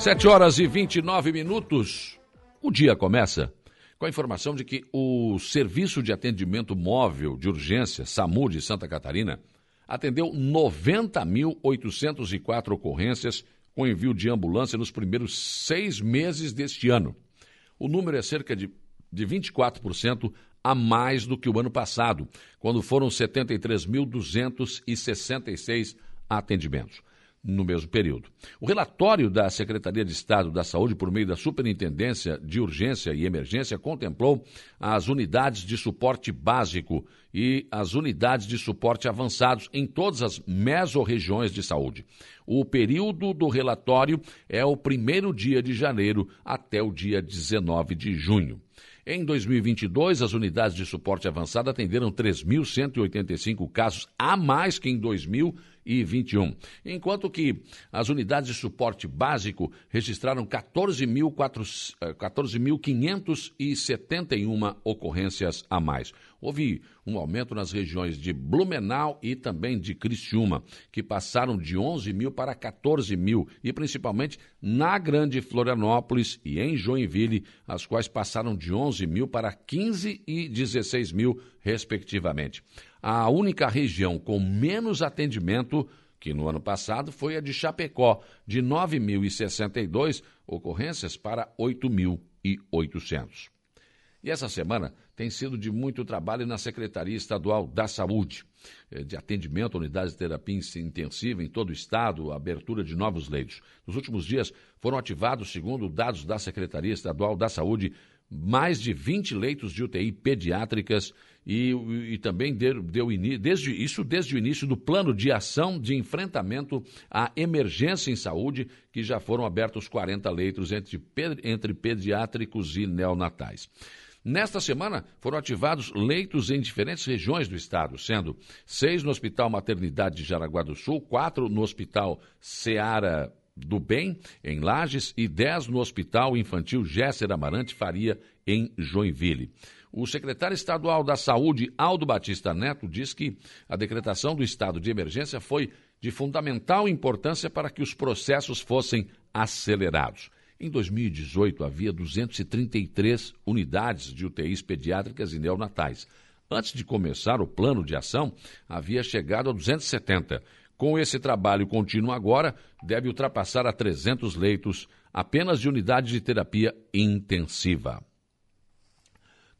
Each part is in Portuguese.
Sete horas e 29 minutos. O dia começa com a informação de que o Serviço de Atendimento Móvel de Urgência, SAMU de Santa Catarina, atendeu 90.804 ocorrências com envio de ambulância nos primeiros seis meses deste ano. O número é cerca de, de 24% a mais do que o ano passado, quando foram 73.266 atendimentos no mesmo período. O relatório da Secretaria de Estado da Saúde, por meio da Superintendência de Urgência e Emergência, contemplou as unidades de suporte básico e as unidades de suporte avançados em todas as mesorregiões de saúde. O período do relatório é o primeiro dia de janeiro até o dia 19 de junho. Em 2022, as unidades de suporte avançado atenderam 3.185 casos a mais que em 2021, enquanto que as unidades de suporte básico registraram 14.571 eh, ocorrências a mais. Houve um aumento nas regiões de Blumenau e também de Criciúma, que passaram de 11 mil para 14 mil, e principalmente na Grande Florianópolis e em Joinville, as quais passaram de 11 mil para 15 e 16 mil, respectivamente. A única região com menos atendimento que no ano passado foi a de Chapecó, de 9.062 ocorrências para 8.800. E essa semana tem sido de muito trabalho na Secretaria Estadual da Saúde, eh, de atendimento a unidades de terapia intensiva em todo o estado, abertura de novos leitos. Nos últimos dias foram ativados, segundo dados da Secretaria Estadual da Saúde, mais de 20 leitos de UTI pediátricas e, e também deu, deu desde, isso desde o início do plano de ação de enfrentamento à emergência em saúde, que já foram abertos 40 leitos entre, entre pediátricos e neonatais. Nesta semana, foram ativados leitos em diferentes regiões do estado, sendo seis no Hospital Maternidade de Jaraguá do Sul, quatro no Hospital Seara do Bem, em Lages, e dez no Hospital Infantil Gésser Amarante Faria, em Joinville. O secretário estadual da Saúde, Aldo Batista Neto, diz que a decretação do estado de emergência foi de fundamental importância para que os processos fossem acelerados. Em 2018, havia 233 unidades de UTIs pediátricas e neonatais. Antes de começar o plano de ação, havia chegado a 270. Com esse trabalho contínuo agora, deve ultrapassar a 300 leitos apenas de unidades de terapia intensiva.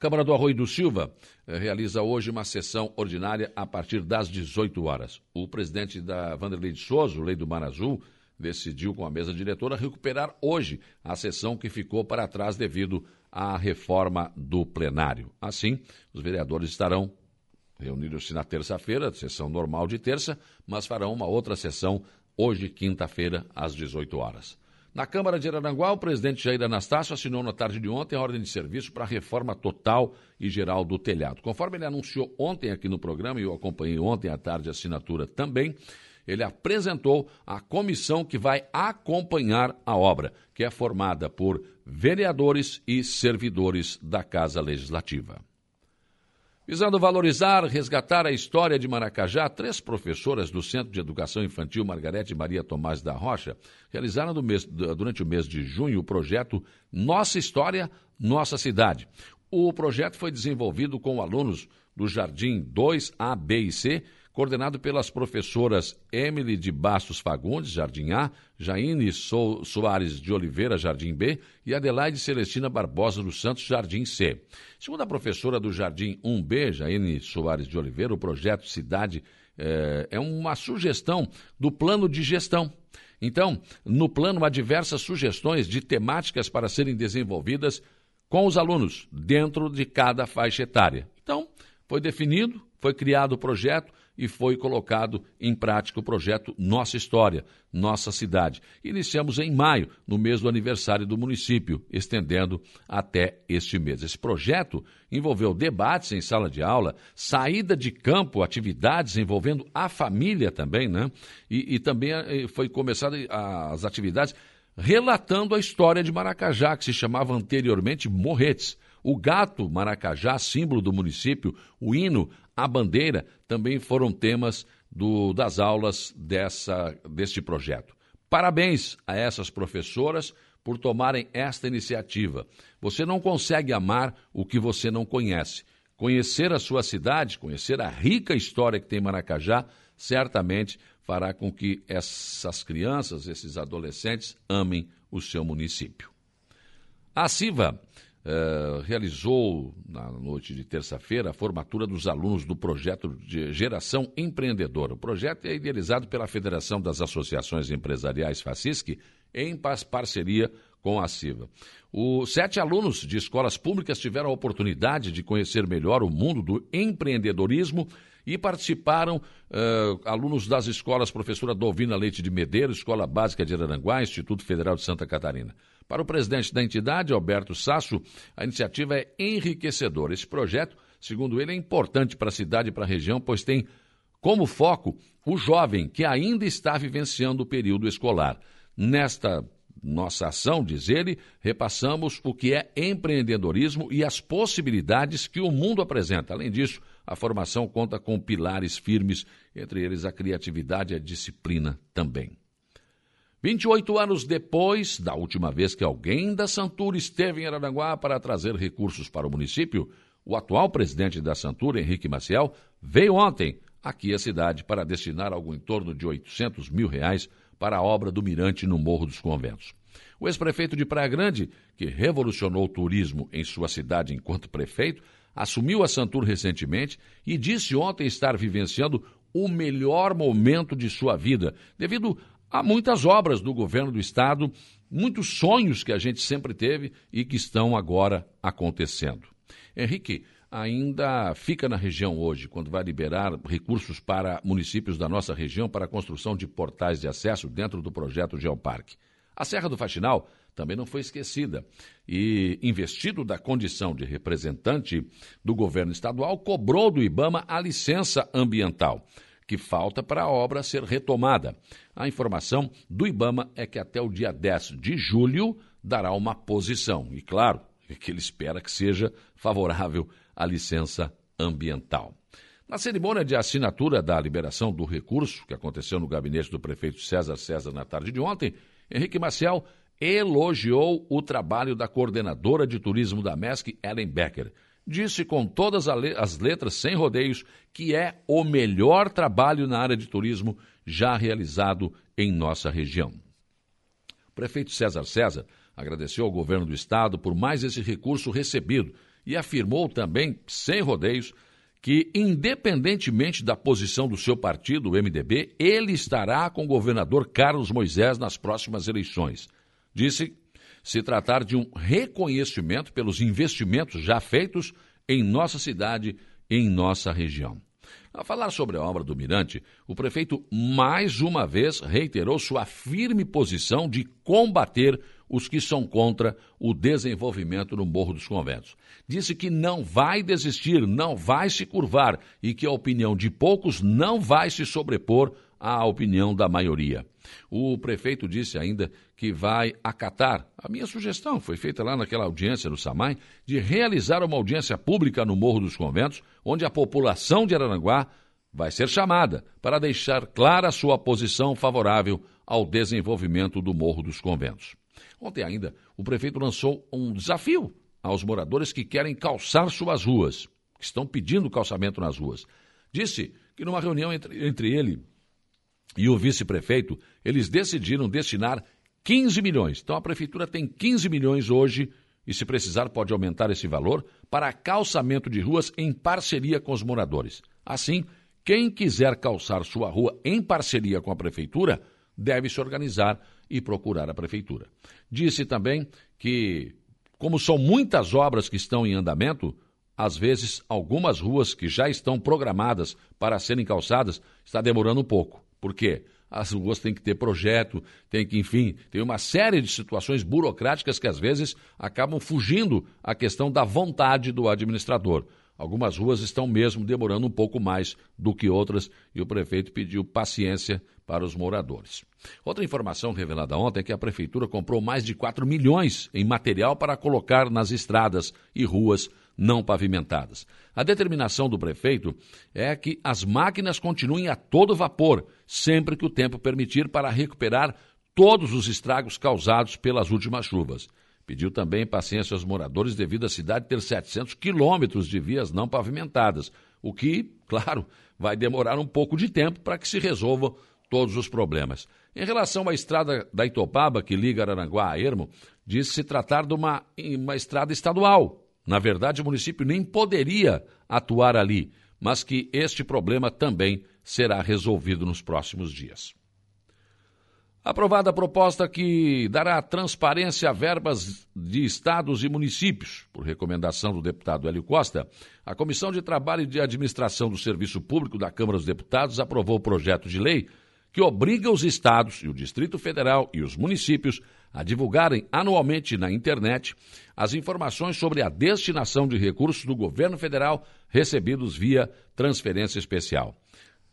Câmara do Arroio do Silva eh, realiza hoje uma sessão ordinária a partir das 18 horas. O presidente da Vanderlei de Souza, Lei do Mar Azul, decidiu com a mesa diretora recuperar hoje a sessão que ficou para trás devido à reforma do plenário. Assim, os vereadores estarão reunidos-se na terça-feira, sessão normal de terça, mas farão uma outra sessão hoje, quinta-feira, às 18 horas. Na Câmara de Araranguá, o presidente Jair Anastácio assinou na tarde de ontem a ordem de serviço para a reforma total e geral do telhado. Conforme ele anunciou ontem aqui no programa, e eu acompanhei ontem à tarde a assinatura também, ele apresentou a comissão que vai acompanhar a obra, que é formada por vereadores e servidores da Casa Legislativa. Visando valorizar, resgatar a história de Maracajá, três professoras do Centro de Educação Infantil Margarete Maria Tomás da Rocha realizaram mês, durante o mês de junho o projeto Nossa História, Nossa Cidade. O projeto foi desenvolvido com alunos do Jardim 2A, B e C coordenado pelas professoras Emily de Bastos Fagundes, Jardim A, Jaine so Soares de Oliveira, Jardim B, e Adelaide Celestina Barbosa dos Santos, Jardim C. Segundo a professora do Jardim 1B, Jaine Soares de Oliveira, o projeto Cidade é, é uma sugestão do plano de gestão. Então, no plano há diversas sugestões de temáticas para serem desenvolvidas com os alunos, dentro de cada faixa etária. Então, foi definido, foi criado o projeto, e foi colocado em prática o projeto Nossa História, Nossa Cidade. Iniciamos em maio, no mês do aniversário do município, estendendo até este mês. Esse projeto envolveu debates em sala de aula, saída de campo, atividades envolvendo a família também, né? E, e também eh, foi começada as atividades relatando a história de Maracajá, que se chamava anteriormente Morretes. O gato Maracajá, símbolo do município, o hino, a bandeira, também foram temas do, das aulas dessa, deste projeto. Parabéns a essas professoras por tomarem esta iniciativa. Você não consegue amar o que você não conhece. Conhecer a sua cidade, conhecer a rica história que tem Maracajá, certamente fará com que essas crianças, esses adolescentes, amem o seu município. A CIVA eh, realizou, na noite de terça-feira, a formatura dos alunos do projeto de Geração Empreendedora. O projeto é idealizado pela Federação das Associações Empresariais FACISC em parceria com a CIVA. Os sete alunos de escolas públicas tiveram a oportunidade de conhecer melhor o mundo do empreendedorismo e participaram uh, alunos das escolas Professora Dovina Leite de Medeiros, Escola Básica de Araranguá, Instituto Federal de Santa Catarina. Para o presidente da entidade, Alberto Sasso, a iniciativa é enriquecedora. Esse projeto, segundo ele, é importante para a cidade e para a região, pois tem como foco o jovem que ainda está vivenciando o período escolar. Nesta nossa ação, diz ele, repassamos o que é empreendedorismo e as possibilidades que o mundo apresenta. Além disso, a formação conta com pilares firmes, entre eles a criatividade e a disciplina também. 28 anos depois da última vez que alguém da Santura esteve em Araranguá para trazer recursos para o município, o atual presidente da Santura, Henrique Maciel, veio ontem aqui à cidade para destinar algo em torno de 800 mil reais para a obra do Mirante no Morro dos Conventos. O ex-prefeito de Praia Grande, que revolucionou o turismo em sua cidade enquanto prefeito, assumiu a Santur recentemente e disse ontem estar vivenciando o melhor momento de sua vida, devido Há muitas obras do governo do estado, muitos sonhos que a gente sempre teve e que estão agora acontecendo. Henrique, ainda fica na região hoje, quando vai liberar recursos para municípios da nossa região para a construção de portais de acesso dentro do projeto Geoparque. A Serra do Faxinal também não foi esquecida e, investido da condição de representante do governo estadual, cobrou do IBAMA a licença ambiental que falta para a obra ser retomada. A informação do IBAMA é que até o dia 10 de julho dará uma posição. E claro, é que ele espera que seja favorável à licença ambiental. Na cerimônia de assinatura da liberação do recurso, que aconteceu no gabinete do prefeito César César na tarde de ontem, Henrique Maciel elogiou o trabalho da coordenadora de turismo da MESC, Ellen Becker disse com todas as letras, sem rodeios, que é o melhor trabalho na área de turismo já realizado em nossa região. O prefeito César César agradeceu ao governo do estado por mais esse recurso recebido e afirmou também, sem rodeios, que, independentemente da posição do seu partido, o MDB, ele estará com o governador Carlos Moisés nas próximas eleições. Disse se tratar de um reconhecimento pelos investimentos já feitos em nossa cidade em nossa região. A falar sobre a obra do Mirante, o prefeito mais uma vez reiterou sua firme posição de combater os que são contra o desenvolvimento no Morro dos Conventos. Disse que não vai desistir, não vai se curvar e que a opinião de poucos não vai se sobrepor à opinião da maioria. O prefeito disse ainda que vai acatar a minha sugestão, foi feita lá naquela audiência no Samai, de realizar uma audiência pública no Morro dos Conventos, onde a população de Araranguá vai ser chamada para deixar clara sua posição favorável ao desenvolvimento do Morro dos Conventos. Ontem ainda, o prefeito lançou um desafio aos moradores que querem calçar suas ruas, que estão pedindo calçamento nas ruas. Disse que numa reunião entre, entre ele e o vice-prefeito, eles decidiram destinar 15 milhões. Então a prefeitura tem 15 milhões hoje e, se precisar, pode aumentar esse valor para calçamento de ruas em parceria com os moradores. Assim, quem quiser calçar sua rua em parceria com a prefeitura deve se organizar e procurar a prefeitura. Disse também que, como são muitas obras que estão em andamento, às vezes algumas ruas que já estão programadas para serem calçadas está demorando um pouco. Por quê? As ruas têm que ter projeto, tem que, enfim, tem uma série de situações burocráticas que às vezes acabam fugindo à questão da vontade do administrador. Algumas ruas estão mesmo demorando um pouco mais do que outras e o prefeito pediu paciência para os moradores. Outra informação revelada ontem é que a prefeitura comprou mais de 4 milhões em material para colocar nas estradas e ruas não pavimentadas. A determinação do prefeito é que as máquinas continuem a todo vapor, sempre que o tempo permitir, para recuperar todos os estragos causados pelas últimas chuvas. Pediu também paciência aos moradores devido à cidade ter 700 quilômetros de vias não pavimentadas, o que, claro, vai demorar um pouco de tempo para que se resolvam todos os problemas. Em relação à estrada da Itopaba, que liga Araranguá a Ermo, diz se tratar de uma, uma estrada estadual. Na verdade, o município nem poderia atuar ali, mas que este problema também será resolvido nos próximos dias. Aprovada a proposta que dará transparência a verbas de estados e municípios, por recomendação do deputado Hélio Costa, a Comissão de Trabalho e de Administração do Serviço Público da Câmara dos Deputados aprovou o projeto de lei que obriga os estados e o Distrito Federal e os municípios a divulgarem anualmente na internet as informações sobre a destinação de recursos do governo federal recebidos via transferência especial.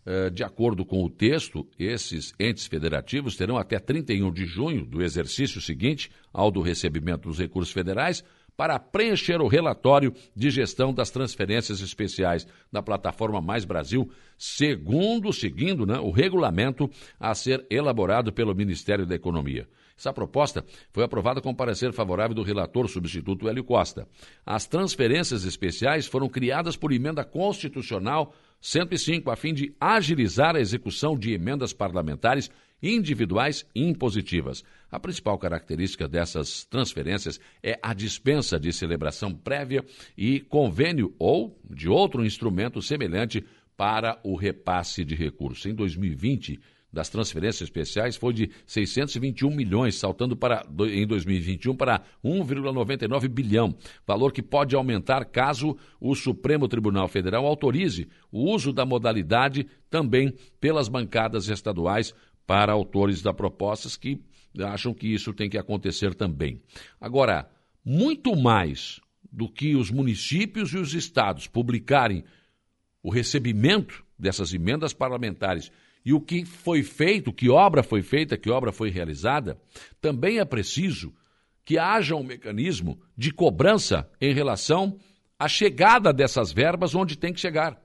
Eh, de acordo com o texto, esses entes federativos terão até 31 de junho do exercício seguinte ao do recebimento dos recursos federais para preencher o relatório de gestão das transferências especiais da plataforma Mais Brasil, segundo, seguindo né, o regulamento a ser elaborado pelo Ministério da Economia. Essa proposta foi aprovada com parecer favorável do relator substituto Hélio Costa. As transferências especiais foram criadas por emenda constitucional 105, a fim de agilizar a execução de emendas parlamentares individuais impositivas. A principal característica dessas transferências é a dispensa de celebração prévia e convênio ou de outro instrumento semelhante para o repasse de recursos. Em 2020, das transferências especiais foi de 621 milhões, saltando para em 2021 para 1,99 bilhão, valor que pode aumentar caso o Supremo Tribunal Federal autorize o uso da modalidade também pelas bancadas estaduais para autores da propostas que acham que isso tem que acontecer também. Agora, muito mais do que os municípios e os estados publicarem o recebimento dessas emendas parlamentares e o que foi feito, que obra foi feita, que obra foi realizada, também é preciso que haja um mecanismo de cobrança em relação à chegada dessas verbas onde tem que chegar.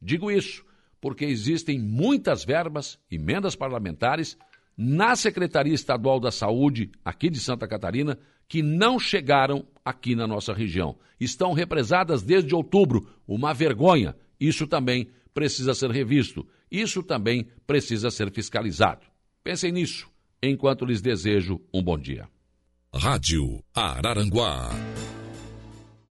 Digo isso porque existem muitas verbas, emendas parlamentares, na Secretaria Estadual da Saúde, aqui de Santa Catarina, que não chegaram aqui na nossa região. Estão represadas desde outubro. Uma vergonha. Isso também precisa ser revisto. Isso também precisa ser fiscalizado. Pensem nisso, enquanto lhes desejo um bom dia. Rádio Araranguá